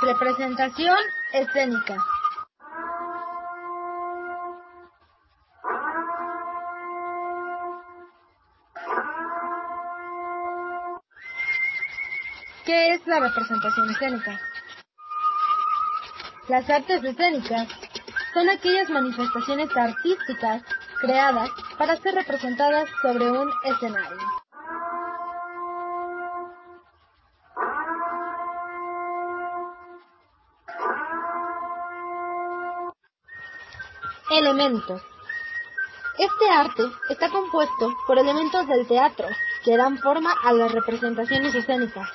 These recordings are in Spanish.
Representación escénica. ¿Qué es la representación escénica? Las artes escénicas son aquellas manifestaciones artísticas creadas para ser representadas sobre un escenario. Elementos. Este arte está compuesto por elementos del teatro que dan forma a las representaciones escénicas.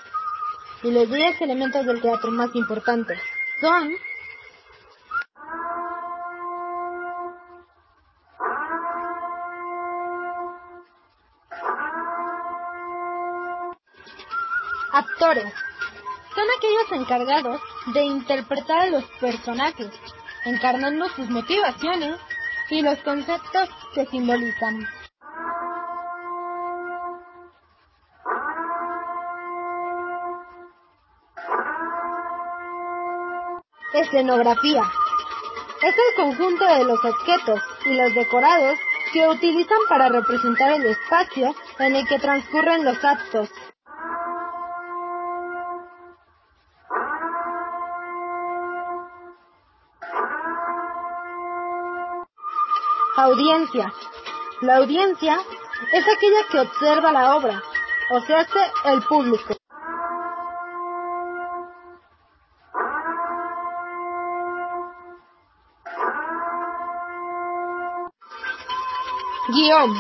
Y los 10 elementos del teatro más importantes son Actores. Son aquellos encargados de interpretar a los personajes encarnando sus motivaciones y los conceptos que simbolizan. Escenografía. Es el conjunto de los objetos y los decorados que utilizan para representar el espacio en el que transcurren los actos. Audiencia. La audiencia es aquella que observa la obra, o se hace el público. Guión.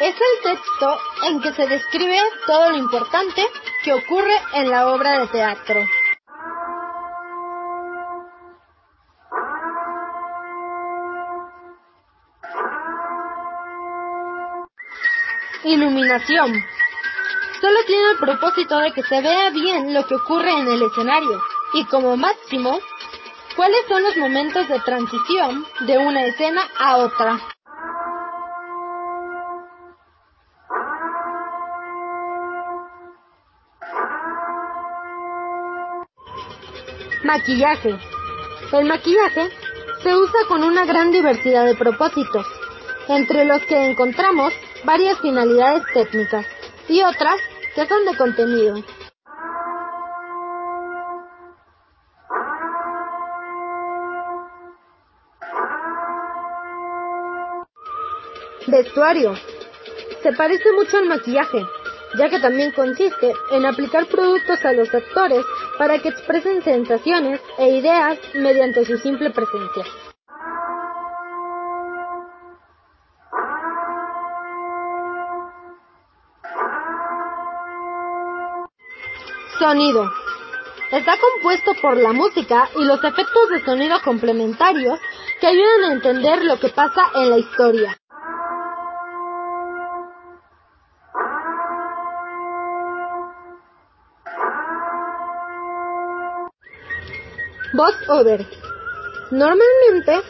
Es el texto en que se describe todo lo importante que ocurre en la obra de teatro. Iluminación. Solo tiene el propósito de que se vea bien lo que ocurre en el escenario y como máximo, cuáles son los momentos de transición de una escena a otra. Maquillaje. El maquillaje se usa con una gran diversidad de propósitos, entre los que encontramos varias finalidades técnicas y otras que son de contenido. Vestuario. Se parece mucho al maquillaje, ya que también consiste en aplicar productos a los actores para que expresen sensaciones e ideas mediante su simple presencia. Sonido. Está compuesto por la música y los efectos de sonido complementarios que ayudan a entender lo que pasa en la historia. Voz over. Normalmente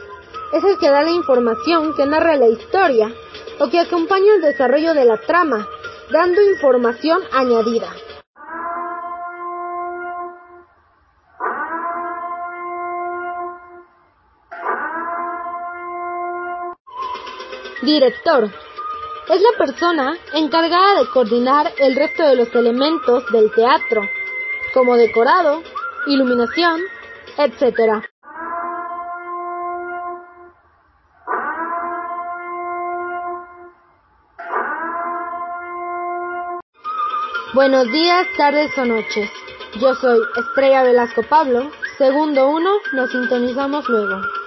es el que da la información que narra la historia o que acompaña el desarrollo de la trama, dando información añadida. Director. Es la persona encargada de coordinar el resto de los elementos del teatro, como decorado, iluminación, etc. Buenos días, tardes o noches. Yo soy Estrella Velasco Pablo. Segundo uno, nos sintonizamos luego.